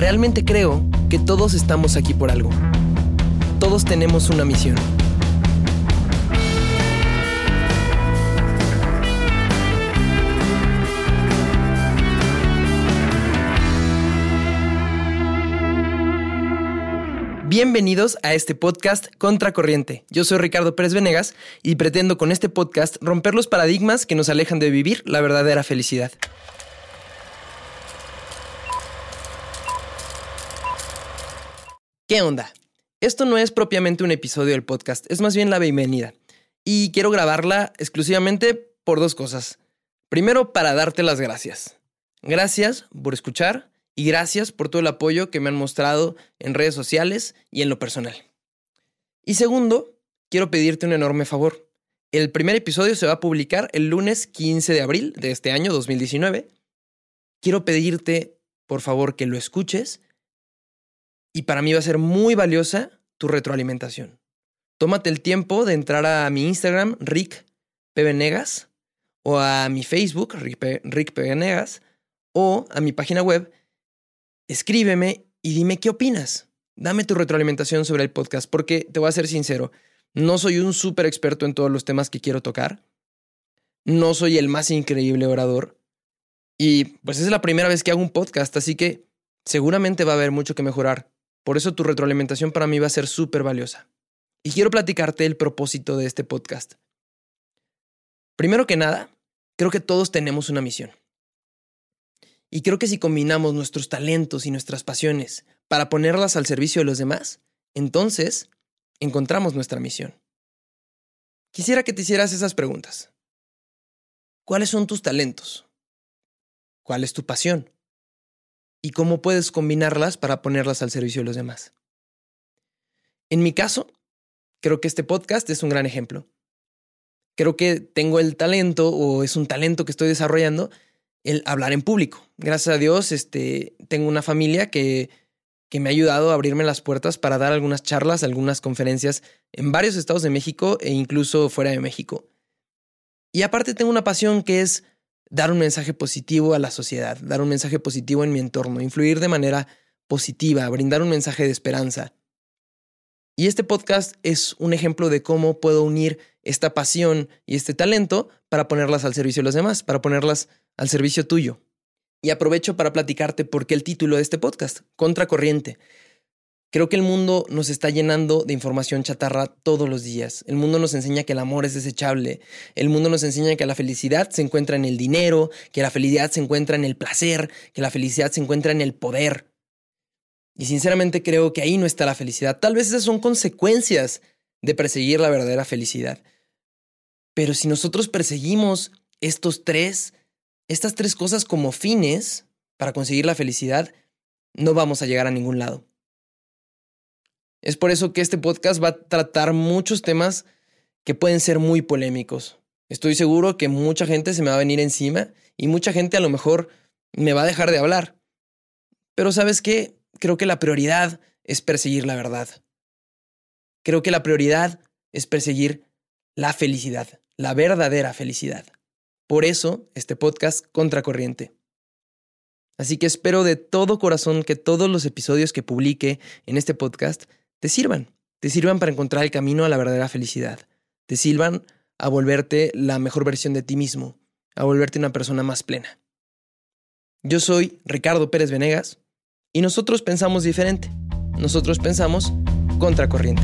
Realmente creo que todos estamos aquí por algo. Todos tenemos una misión. Bienvenidos a este podcast Contracorriente. Yo soy Ricardo Pérez Venegas y pretendo con este podcast romper los paradigmas que nos alejan de vivir la verdadera felicidad. ¿Qué onda? Esto no es propiamente un episodio del podcast, es más bien la bienvenida. Y quiero grabarla exclusivamente por dos cosas. Primero, para darte las gracias. Gracias por escuchar y gracias por todo el apoyo que me han mostrado en redes sociales y en lo personal. Y segundo, quiero pedirte un enorme favor. El primer episodio se va a publicar el lunes 15 de abril de este año 2019. Quiero pedirte, por favor, que lo escuches y para mí va a ser muy valiosa tu retroalimentación. Tómate el tiempo de entrar a mi Instagram, Rick o a mi Facebook, Rick, Rick o a mi página web escríbeme y dime qué opinas. Dame tu retroalimentación sobre el podcast, porque te voy a ser sincero, no soy un súper experto en todos los temas que quiero tocar. No soy el más increíble orador. Y pues es la primera vez que hago un podcast, así que seguramente va a haber mucho que mejorar. Por eso tu retroalimentación para mí va a ser súper valiosa. Y quiero platicarte el propósito de este podcast. Primero que nada, creo que todos tenemos una misión. Y creo que si combinamos nuestros talentos y nuestras pasiones para ponerlas al servicio de los demás, entonces encontramos nuestra misión. Quisiera que te hicieras esas preguntas. ¿Cuáles son tus talentos? ¿Cuál es tu pasión? ¿Y cómo puedes combinarlas para ponerlas al servicio de los demás? En mi caso, creo que este podcast es un gran ejemplo. Creo que tengo el talento o es un talento que estoy desarrollando el hablar en público. Gracias a Dios, este, tengo una familia que, que me ha ayudado a abrirme las puertas para dar algunas charlas, algunas conferencias en varios estados de México e incluso fuera de México. Y aparte tengo una pasión que es dar un mensaje positivo a la sociedad, dar un mensaje positivo en mi entorno, influir de manera positiva, brindar un mensaje de esperanza. Y este podcast es un ejemplo de cómo puedo unir esta pasión y este talento para ponerlas al servicio de los demás, para ponerlas al servicio tuyo. Y aprovecho para platicarte por qué el título de este podcast, Contracorriente. Creo que el mundo nos está llenando de información chatarra todos los días. El mundo nos enseña que el amor es desechable. El mundo nos enseña que la felicidad se encuentra en el dinero, que la felicidad se encuentra en el placer, que la felicidad se encuentra en el poder. Y sinceramente creo que ahí no está la felicidad. Tal vez esas son consecuencias de perseguir la verdadera felicidad. Pero si nosotros perseguimos estos tres, estas tres cosas como fines para conseguir la felicidad, no vamos a llegar a ningún lado. Es por eso que este podcast va a tratar muchos temas que pueden ser muy polémicos. Estoy seguro que mucha gente se me va a venir encima y mucha gente a lo mejor me va a dejar de hablar. Pero sabes qué? Creo que la prioridad es perseguir la verdad. Creo que la prioridad es perseguir la felicidad, la verdadera felicidad. Por eso, este podcast Contracorriente. Así que espero de todo corazón que todos los episodios que publique en este podcast te sirvan, te sirvan para encontrar el camino a la verdadera felicidad, te sirvan a volverte la mejor versión de ti mismo, a volverte una persona más plena. Yo soy Ricardo Pérez Venegas y nosotros pensamos diferente. Nosotros pensamos contracorriente.